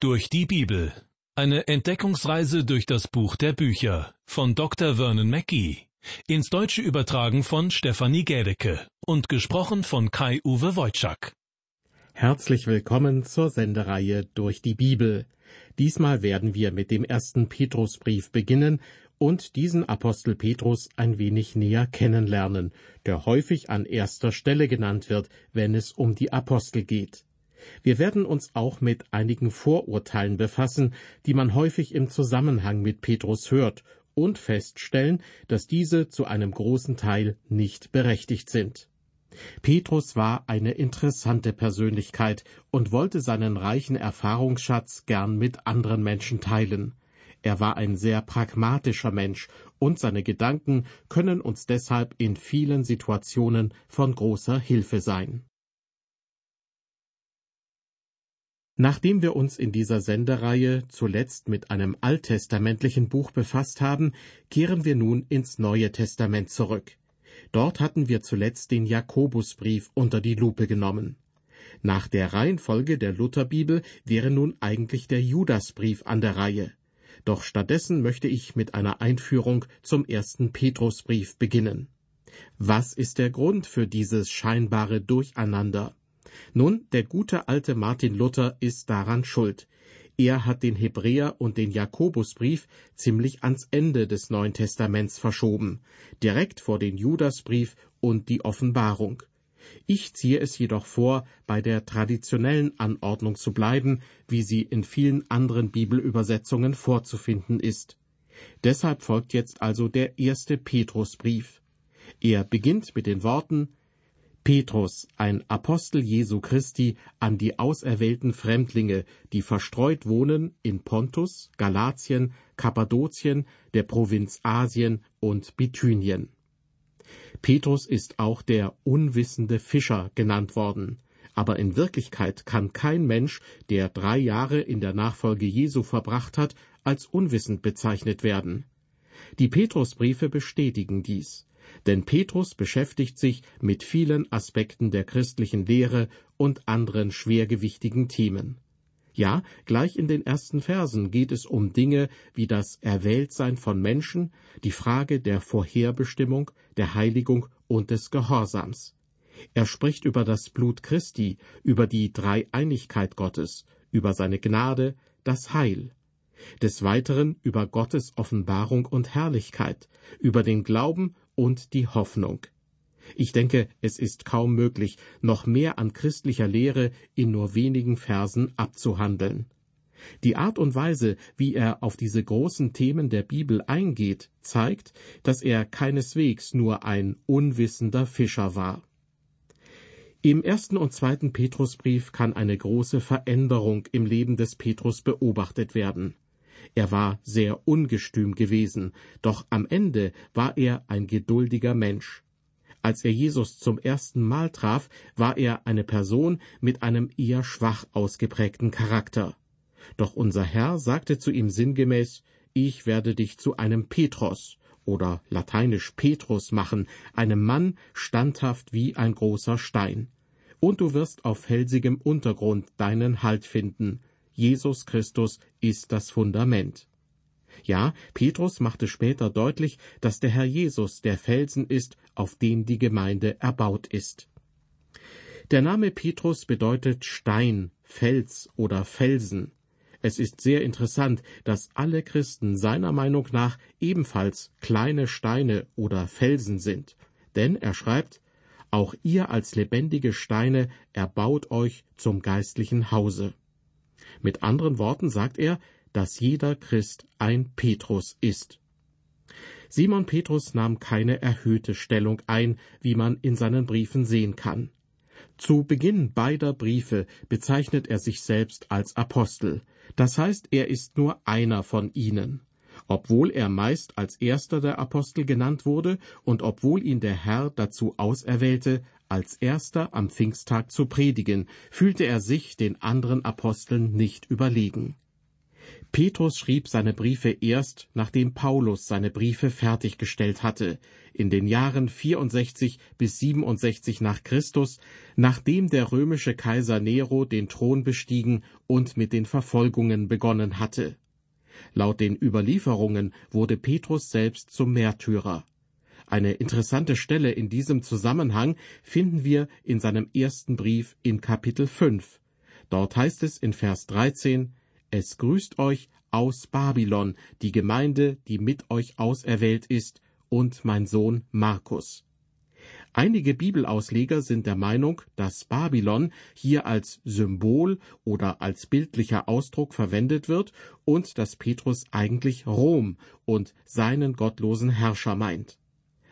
Durch die Bibel. Eine Entdeckungsreise durch das Buch der Bücher von Dr. Vernon Mackey. Ins Deutsche übertragen von Stefanie Gädecke und gesprochen von Kai-Uwe Wojczak. Herzlich willkommen zur Sendereihe Durch die Bibel. Diesmal werden wir mit dem ersten Petrusbrief beginnen und diesen Apostel Petrus ein wenig näher kennenlernen, der häufig an erster Stelle genannt wird, wenn es um die Apostel geht. Wir werden uns auch mit einigen Vorurteilen befassen, die man häufig im Zusammenhang mit Petrus hört, und feststellen, dass diese zu einem großen Teil nicht berechtigt sind. Petrus war eine interessante Persönlichkeit und wollte seinen reichen Erfahrungsschatz gern mit anderen Menschen teilen. Er war ein sehr pragmatischer Mensch, und seine Gedanken können uns deshalb in vielen Situationen von großer Hilfe sein. Nachdem wir uns in dieser Sendereihe zuletzt mit einem alttestamentlichen Buch befasst haben, kehren wir nun ins Neue Testament zurück. Dort hatten wir zuletzt den Jakobusbrief unter die Lupe genommen. Nach der Reihenfolge der Lutherbibel wäre nun eigentlich der Judasbrief an der Reihe. Doch stattdessen möchte ich mit einer Einführung zum ersten Petrusbrief beginnen. Was ist der Grund für dieses scheinbare Durcheinander? Nun, der gute alte Martin Luther ist daran schuld. Er hat den Hebräer und den Jakobusbrief ziemlich ans Ende des Neuen Testaments verschoben, direkt vor den Judasbrief und die Offenbarung. Ich ziehe es jedoch vor, bei der traditionellen Anordnung zu bleiben, wie sie in vielen anderen Bibelübersetzungen vorzufinden ist. Deshalb folgt jetzt also der erste Petrusbrief. Er beginnt mit den Worten Petrus, ein Apostel Jesu Christi, an die auserwählten Fremdlinge, die verstreut wohnen in Pontus, Galatien, Kappadokien, der Provinz Asien und Bithynien. Petrus ist auch der unwissende Fischer genannt worden. Aber in Wirklichkeit kann kein Mensch, der drei Jahre in der Nachfolge Jesu verbracht hat, als unwissend bezeichnet werden. Die Petrusbriefe bestätigen dies denn Petrus beschäftigt sich mit vielen Aspekten der christlichen Lehre und anderen schwergewichtigen Themen. Ja, gleich in den ersten Versen geht es um Dinge wie das Erwähltsein von Menschen, die Frage der Vorherbestimmung, der Heiligung und des Gehorsams. Er spricht über das Blut Christi, über die Dreieinigkeit Gottes, über seine Gnade, das Heil. Des Weiteren über Gottes Offenbarung und Herrlichkeit, über den Glauben und die Hoffnung. Ich denke, es ist kaum möglich, noch mehr an christlicher Lehre in nur wenigen Versen abzuhandeln. Die Art und Weise, wie er auf diese großen Themen der Bibel eingeht, zeigt, dass er keineswegs nur ein unwissender Fischer war. Im ersten und zweiten Petrusbrief kann eine große Veränderung im Leben des Petrus beobachtet werden. Er war sehr ungestüm gewesen, doch am Ende war er ein geduldiger Mensch. Als er Jesus zum ersten Mal traf, war er eine Person mit einem eher schwach ausgeprägten Charakter. Doch unser Herr sagte zu ihm sinngemäß, ich werde dich zu einem Petros oder lateinisch Petrus machen, einem Mann standhaft wie ein großer Stein. Und du wirst auf felsigem Untergrund deinen Halt finden, Jesus Christus ist das Fundament. Ja, Petrus machte später deutlich, dass der Herr Jesus der Felsen ist, auf dem die Gemeinde erbaut ist. Der Name Petrus bedeutet Stein, Fels oder Felsen. Es ist sehr interessant, dass alle Christen seiner Meinung nach ebenfalls kleine Steine oder Felsen sind. Denn er schreibt, auch ihr als lebendige Steine erbaut euch zum geistlichen Hause. Mit anderen Worten sagt er, dass jeder Christ ein Petrus ist. Simon Petrus nahm keine erhöhte Stellung ein, wie man in seinen Briefen sehen kann. Zu Beginn beider Briefe bezeichnet er sich selbst als Apostel, das heißt, er ist nur einer von ihnen. Obwohl er meist als erster der Apostel genannt wurde und obwohl ihn der Herr dazu auserwählte, als erster am Pfingsttag zu predigen, fühlte er sich den anderen Aposteln nicht überlegen. Petrus schrieb seine Briefe erst, nachdem Paulus seine Briefe fertiggestellt hatte, in den Jahren 64 bis 67 nach Christus, nachdem der römische Kaiser Nero den Thron bestiegen und mit den Verfolgungen begonnen hatte. Laut den Überlieferungen wurde Petrus selbst zum Märtyrer. Eine interessante Stelle in diesem Zusammenhang finden wir in seinem ersten Brief in Kapitel 5. Dort heißt es in Vers 13, es grüßt euch aus Babylon, die Gemeinde, die mit euch auserwählt ist, und mein Sohn Markus. Einige Bibelausleger sind der Meinung, dass Babylon hier als Symbol oder als bildlicher Ausdruck verwendet wird und dass Petrus eigentlich Rom und seinen gottlosen Herrscher meint.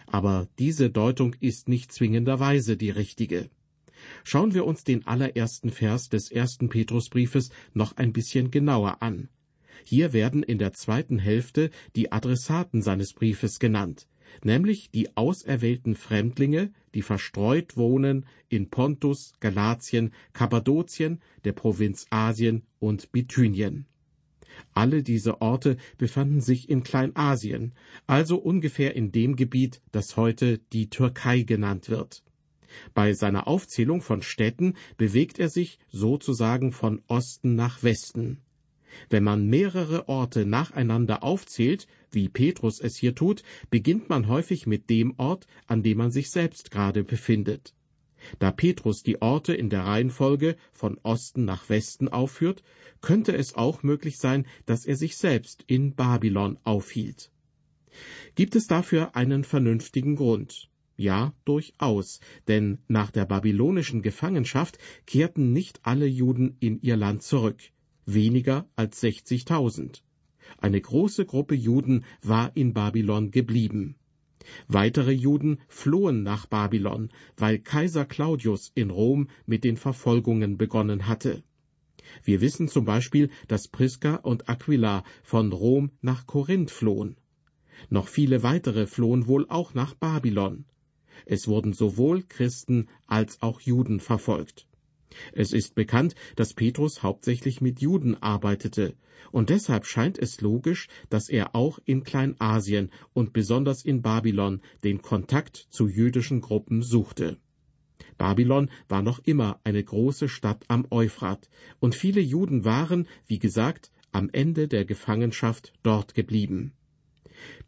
Aber diese Deutung ist nicht zwingenderweise die richtige. Schauen wir uns den allerersten Vers des ersten Petrusbriefes noch ein bisschen genauer an. Hier werden in der zweiten Hälfte die Adressaten seines Briefes genannt, nämlich die auserwählten Fremdlinge, die verstreut wohnen in Pontus, Galatien, Kappadokien, der Provinz Asien und Bithynien. Alle diese Orte befanden sich in Kleinasien, also ungefähr in dem Gebiet, das heute die Türkei genannt wird. Bei seiner Aufzählung von Städten bewegt er sich sozusagen von Osten nach Westen. Wenn man mehrere Orte nacheinander aufzählt, wie Petrus es hier tut, beginnt man häufig mit dem Ort, an dem man sich selbst gerade befindet. Da Petrus die Orte in der Reihenfolge von Osten nach Westen aufführt, könnte es auch möglich sein, dass er sich selbst in Babylon aufhielt. Gibt es dafür einen vernünftigen Grund? Ja, durchaus, denn nach der babylonischen Gefangenschaft kehrten nicht alle Juden in ihr Land zurück, weniger als 60.000. Eine große Gruppe Juden war in Babylon geblieben. Weitere Juden flohen nach Babylon, weil Kaiser Claudius in Rom mit den Verfolgungen begonnen hatte. Wir wissen zum Beispiel, dass Priska und Aquila von Rom nach Korinth flohen. Noch viele weitere flohen wohl auch nach Babylon. Es wurden sowohl Christen als auch Juden verfolgt. Es ist bekannt, dass Petrus hauptsächlich mit Juden arbeitete, und deshalb scheint es logisch, dass er auch in Kleinasien und besonders in Babylon den Kontakt zu jüdischen Gruppen suchte. Babylon war noch immer eine große Stadt am Euphrat, und viele Juden waren, wie gesagt, am Ende der Gefangenschaft dort geblieben.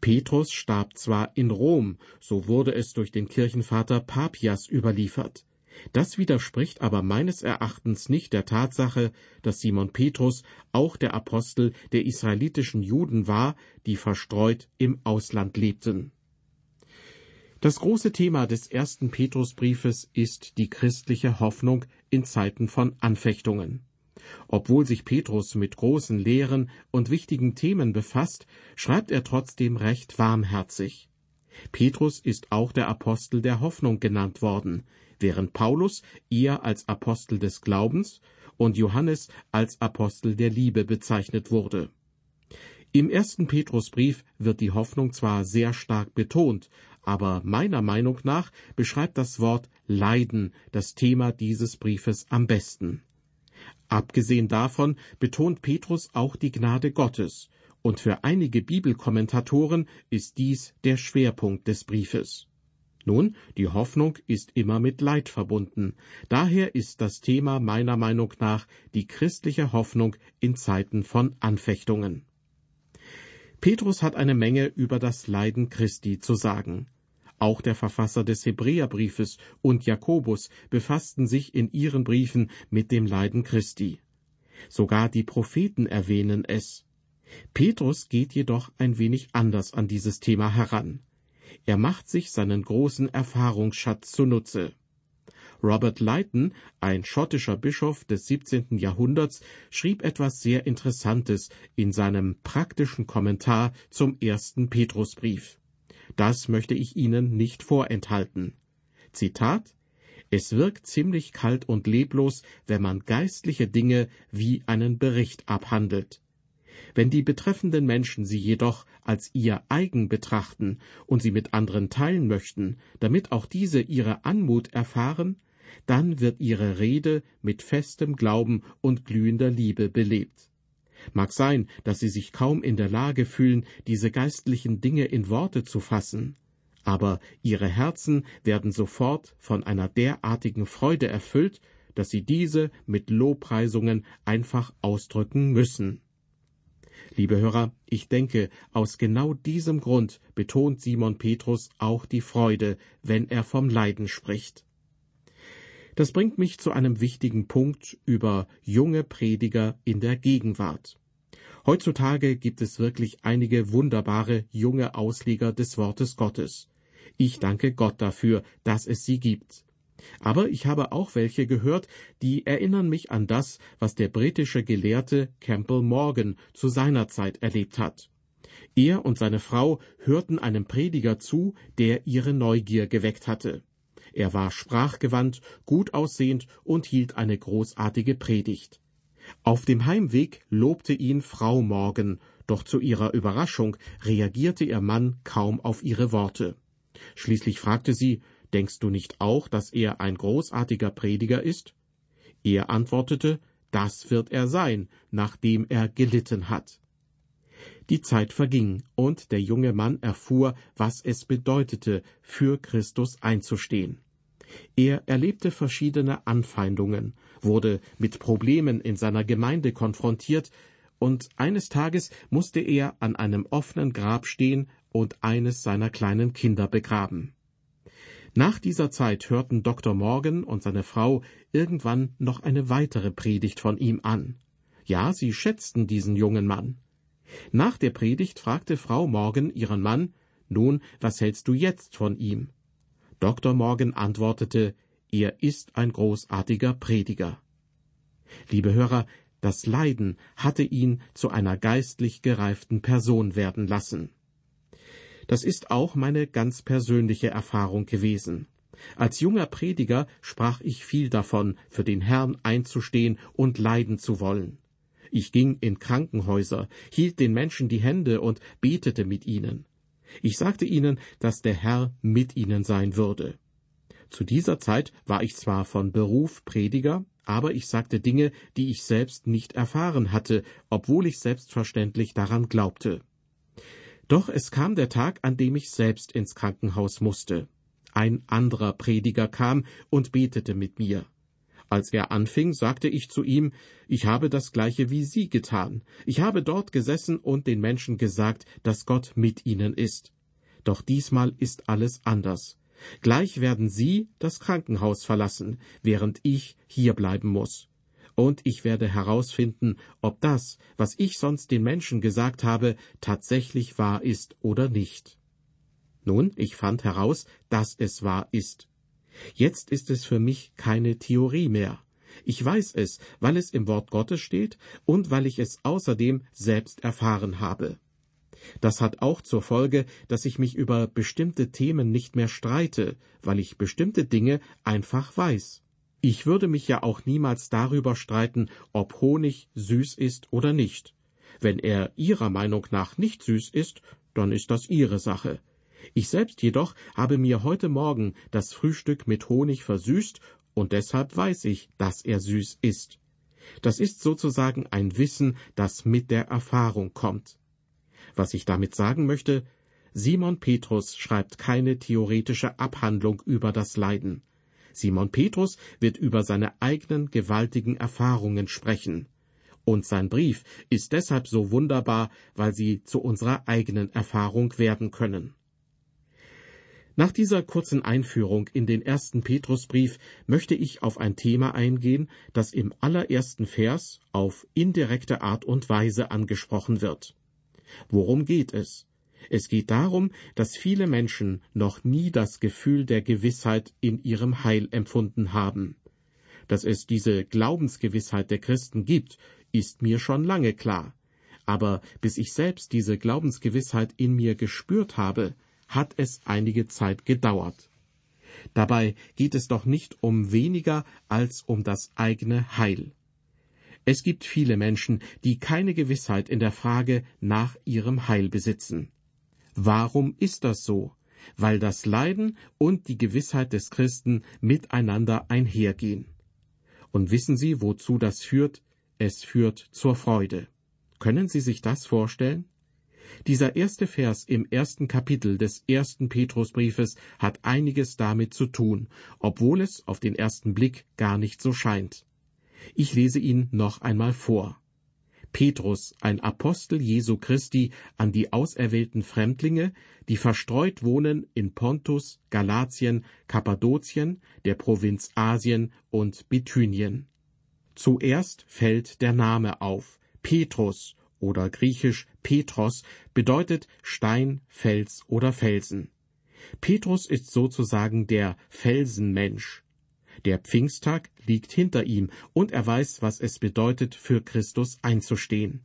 Petrus starb zwar in Rom, so wurde es durch den Kirchenvater Papias überliefert. Das widerspricht aber meines Erachtens nicht der Tatsache, dass Simon Petrus auch der Apostel der israelitischen Juden war, die verstreut im Ausland lebten. Das große Thema des ersten Petrusbriefes ist die christliche Hoffnung in Zeiten von Anfechtungen. Obwohl sich Petrus mit großen Lehren und wichtigen Themen befasst, schreibt er trotzdem recht warmherzig. Petrus ist auch der Apostel der Hoffnung genannt worden, während Paulus eher als Apostel des Glaubens und Johannes als Apostel der Liebe bezeichnet wurde. Im ersten Petrusbrief wird die Hoffnung zwar sehr stark betont, aber meiner Meinung nach beschreibt das Wort Leiden das Thema dieses Briefes am besten. Abgesehen davon betont Petrus auch die Gnade Gottes, und für einige Bibelkommentatoren ist dies der Schwerpunkt des Briefes. Nun, die Hoffnung ist immer mit Leid verbunden. Daher ist das Thema meiner Meinung nach die christliche Hoffnung in Zeiten von Anfechtungen. Petrus hat eine Menge über das Leiden Christi zu sagen. Auch der Verfasser des Hebräerbriefes und Jakobus befassten sich in ihren Briefen mit dem Leiden Christi. Sogar die Propheten erwähnen es. Petrus geht jedoch ein wenig anders an dieses Thema heran. Er macht sich seinen großen Erfahrungsschatz zunutze. Robert Leighton, ein schottischer Bischof des 17. Jahrhunderts, schrieb etwas sehr Interessantes in seinem praktischen Kommentar zum ersten Petrusbrief. Das möchte ich Ihnen nicht vorenthalten. Zitat Es wirkt ziemlich kalt und leblos, wenn man geistliche Dinge wie einen Bericht abhandelt. Wenn die betreffenden Menschen sie jedoch als ihr eigen betrachten und sie mit anderen teilen möchten, damit auch diese ihre Anmut erfahren, dann wird ihre Rede mit festem Glauben und glühender Liebe belebt. Mag sein, dass sie sich kaum in der Lage fühlen, diese geistlichen Dinge in Worte zu fassen, aber ihre Herzen werden sofort von einer derartigen Freude erfüllt, dass sie diese mit Lobpreisungen einfach ausdrücken müssen. Liebe Hörer, ich denke, aus genau diesem Grund betont Simon Petrus auch die Freude, wenn er vom Leiden spricht. Das bringt mich zu einem wichtigen Punkt über junge Prediger in der Gegenwart. Heutzutage gibt es wirklich einige wunderbare junge Ausleger des Wortes Gottes. Ich danke Gott dafür, dass es sie gibt. Aber ich habe auch welche gehört, die erinnern mich an das, was der britische Gelehrte Campbell Morgan zu seiner Zeit erlebt hat. Er und seine Frau hörten einem Prediger zu, der ihre Neugier geweckt hatte. Er war sprachgewandt, gut aussehend und hielt eine großartige Predigt. Auf dem Heimweg lobte ihn Frau Morgan, doch zu ihrer Überraschung reagierte ihr Mann kaum auf ihre Worte. Schließlich fragte sie, Denkst du nicht auch, dass er ein großartiger Prediger ist? Er antwortete, Das wird er sein, nachdem er gelitten hat. Die Zeit verging, und der junge Mann erfuhr, was es bedeutete, für Christus einzustehen. Er erlebte verschiedene Anfeindungen, wurde mit Problemen in seiner Gemeinde konfrontiert, und eines Tages musste er an einem offenen Grab stehen und eines seiner kleinen Kinder begraben. Nach dieser Zeit hörten Dr. Morgan und seine Frau irgendwann noch eine weitere Predigt von ihm an. Ja, sie schätzten diesen jungen Mann. Nach der Predigt fragte Frau Morgan ihren Mann, nun, was hältst du jetzt von ihm? Dr. Morgan antwortete, er ist ein großartiger Prediger. Liebe Hörer, das Leiden hatte ihn zu einer geistlich gereiften Person werden lassen. Das ist auch meine ganz persönliche Erfahrung gewesen. Als junger Prediger sprach ich viel davon, für den Herrn einzustehen und leiden zu wollen. Ich ging in Krankenhäuser, hielt den Menschen die Hände und betete mit ihnen. Ich sagte ihnen, dass der Herr mit ihnen sein würde. Zu dieser Zeit war ich zwar von Beruf Prediger, aber ich sagte Dinge, die ich selbst nicht erfahren hatte, obwohl ich selbstverständlich daran glaubte. Doch es kam der Tag, an dem ich selbst ins Krankenhaus musste. Ein anderer Prediger kam und betete mit mir. Als er anfing, sagte ich zu ihm, ich habe das gleiche wie Sie getan. Ich habe dort gesessen und den Menschen gesagt, dass Gott mit ihnen ist. Doch diesmal ist alles anders. Gleich werden Sie das Krankenhaus verlassen, während ich hier bleiben muss. Und ich werde herausfinden, ob das, was ich sonst den Menschen gesagt habe, tatsächlich wahr ist oder nicht. Nun, ich fand heraus, dass es wahr ist. Jetzt ist es für mich keine Theorie mehr. Ich weiß es, weil es im Wort Gottes steht und weil ich es außerdem selbst erfahren habe. Das hat auch zur Folge, dass ich mich über bestimmte Themen nicht mehr streite, weil ich bestimmte Dinge einfach weiß. Ich würde mich ja auch niemals darüber streiten, ob Honig süß ist oder nicht. Wenn er Ihrer Meinung nach nicht süß ist, dann ist das Ihre Sache. Ich selbst jedoch habe mir heute Morgen das Frühstück mit Honig versüßt, und deshalb weiß ich, dass er süß ist. Das ist sozusagen ein Wissen, das mit der Erfahrung kommt. Was ich damit sagen möchte, Simon Petrus schreibt keine theoretische Abhandlung über das Leiden. Simon Petrus wird über seine eigenen gewaltigen Erfahrungen sprechen. Und sein Brief ist deshalb so wunderbar, weil sie zu unserer eigenen Erfahrung werden können. Nach dieser kurzen Einführung in den ersten Petrusbrief möchte ich auf ein Thema eingehen, das im allerersten Vers auf indirekte Art und Weise angesprochen wird. Worum geht es? Es geht darum, dass viele Menschen noch nie das Gefühl der Gewissheit in ihrem Heil empfunden haben. Dass es diese Glaubensgewissheit der Christen gibt, ist mir schon lange klar. Aber bis ich selbst diese Glaubensgewissheit in mir gespürt habe, hat es einige Zeit gedauert. Dabei geht es doch nicht um weniger als um das eigene Heil. Es gibt viele Menschen, die keine Gewissheit in der Frage nach ihrem Heil besitzen. Warum ist das so? Weil das Leiden und die Gewissheit des Christen miteinander einhergehen. Und wissen Sie, wozu das führt? Es führt zur Freude. Können Sie sich das vorstellen? Dieser erste Vers im ersten Kapitel des ersten Petrusbriefes hat einiges damit zu tun, obwohl es auf den ersten Blick gar nicht so scheint. Ich lese ihn noch einmal vor. Petrus, ein Apostel Jesu Christi, an die auserwählten Fremdlinge, die verstreut wohnen in Pontus, Galatien, Kappadokien, der Provinz Asien und Bithynien. Zuerst fällt der Name auf. Petrus oder griechisch Petros bedeutet Stein, Fels oder Felsen. Petrus ist sozusagen der Felsenmensch. Der Pfingsttag liegt hinter ihm und er weiß, was es bedeutet, für Christus einzustehen.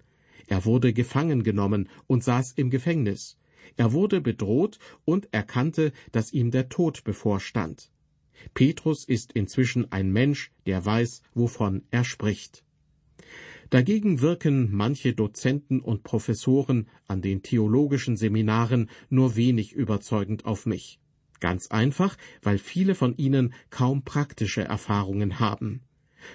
Er wurde gefangen genommen und saß im Gefängnis. Er wurde bedroht und erkannte, dass ihm der Tod bevorstand. Petrus ist inzwischen ein Mensch, der weiß, wovon er spricht. Dagegen wirken manche Dozenten und Professoren an den theologischen Seminaren nur wenig überzeugend auf mich. Ganz einfach, weil viele von ihnen kaum praktische Erfahrungen haben.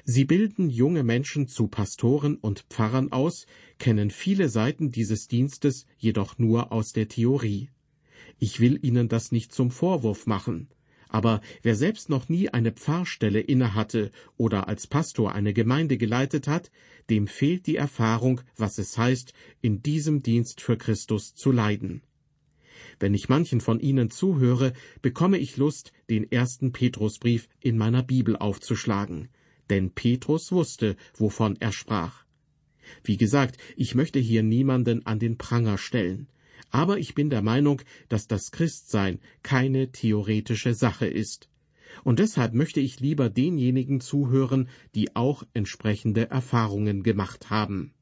Sie bilden junge Menschen zu Pastoren und Pfarrern aus, kennen viele Seiten dieses Dienstes jedoch nur aus der Theorie. Ich will Ihnen das nicht zum Vorwurf machen. Aber wer selbst noch nie eine Pfarrstelle innehatte oder als Pastor eine Gemeinde geleitet hat, dem fehlt die Erfahrung, was es heißt, in diesem Dienst für Christus zu leiden. Wenn ich manchen von Ihnen zuhöre, bekomme ich Lust, den ersten Petrusbrief in meiner Bibel aufzuschlagen. Denn Petrus wusste, wovon er sprach. Wie gesagt, ich möchte hier niemanden an den Pranger stellen. Aber ich bin der Meinung, dass das Christsein keine theoretische Sache ist. Und deshalb möchte ich lieber denjenigen zuhören, die auch entsprechende Erfahrungen gemacht haben.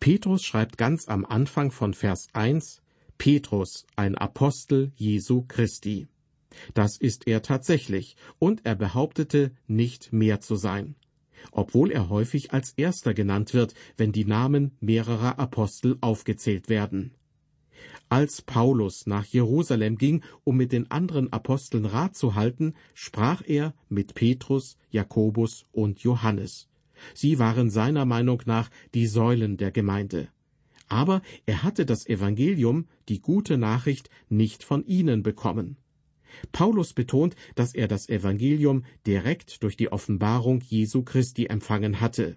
Petrus schreibt ganz am Anfang von Vers 1, Petrus, ein Apostel Jesu Christi. Das ist er tatsächlich, und er behauptete, nicht mehr zu sein, obwohl er häufig als erster genannt wird, wenn die Namen mehrerer Apostel aufgezählt werden. Als Paulus nach Jerusalem ging, um mit den anderen Aposteln Rat zu halten, sprach er mit Petrus, Jakobus und Johannes. Sie waren seiner Meinung nach die Säulen der Gemeinde. Aber er hatte das Evangelium, die gute Nachricht, nicht von ihnen bekommen. Paulus betont, dass er das Evangelium direkt durch die Offenbarung Jesu Christi empfangen hatte.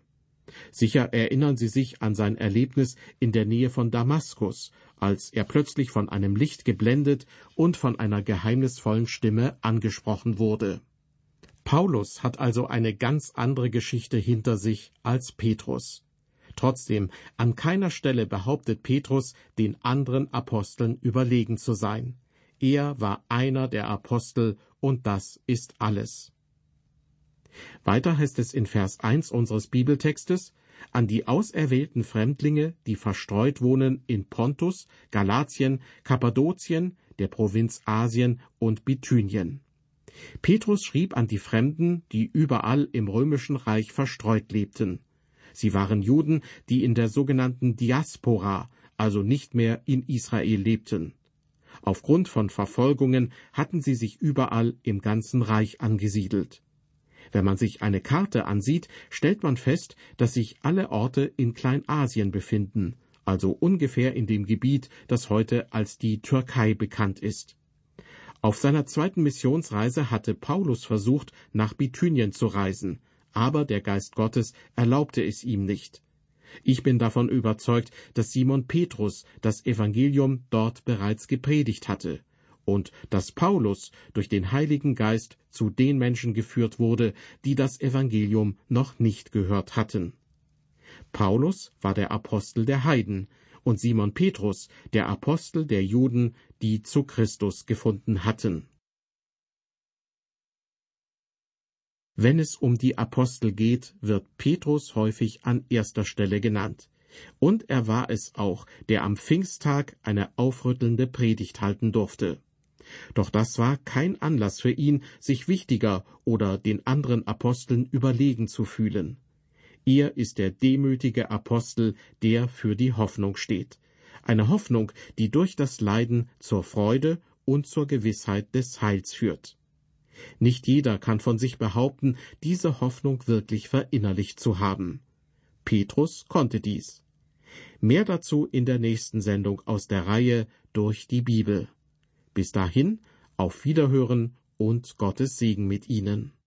Sicher erinnern Sie sich an sein Erlebnis in der Nähe von Damaskus, als er plötzlich von einem Licht geblendet und von einer geheimnisvollen Stimme angesprochen wurde. Paulus hat also eine ganz andere Geschichte hinter sich als Petrus. Trotzdem, an keiner Stelle behauptet Petrus, den anderen Aposteln überlegen zu sein. Er war einer der Apostel und das ist alles. Weiter heißt es in Vers 1 unseres Bibeltextes, an die auserwählten Fremdlinge, die verstreut wohnen in Pontus, Galatien, Kappadokien, der Provinz Asien und Bithynien. Petrus schrieb an die Fremden, die überall im römischen Reich verstreut lebten. Sie waren Juden, die in der sogenannten Diaspora, also nicht mehr in Israel lebten. Aufgrund von Verfolgungen hatten sie sich überall im ganzen Reich angesiedelt. Wenn man sich eine Karte ansieht, stellt man fest, dass sich alle Orte in Kleinasien befinden, also ungefähr in dem Gebiet, das heute als die Türkei bekannt ist. Auf seiner zweiten Missionsreise hatte Paulus versucht, nach Bithynien zu reisen, aber der Geist Gottes erlaubte es ihm nicht. Ich bin davon überzeugt, dass Simon Petrus das Evangelium dort bereits gepredigt hatte und dass Paulus durch den Heiligen Geist zu den Menschen geführt wurde, die das Evangelium noch nicht gehört hatten. Paulus war der Apostel der Heiden und Simon Petrus der Apostel der Juden, die zu Christus gefunden hatten. Wenn es um die Apostel geht, wird Petrus häufig an erster Stelle genannt. Und er war es auch, der am Pfingsttag eine aufrüttelnde Predigt halten durfte. Doch das war kein Anlass für ihn, sich wichtiger oder den anderen Aposteln überlegen zu fühlen. Er ist der demütige Apostel, der für die Hoffnung steht. Eine Hoffnung, die durch das Leiden zur Freude und zur Gewissheit des Heils führt. Nicht jeder kann von sich behaupten, diese Hoffnung wirklich verinnerlicht zu haben. Petrus konnte dies. Mehr dazu in der nächsten Sendung aus der Reihe Durch die Bibel. Bis dahin, auf Wiederhören und Gottes Segen mit Ihnen.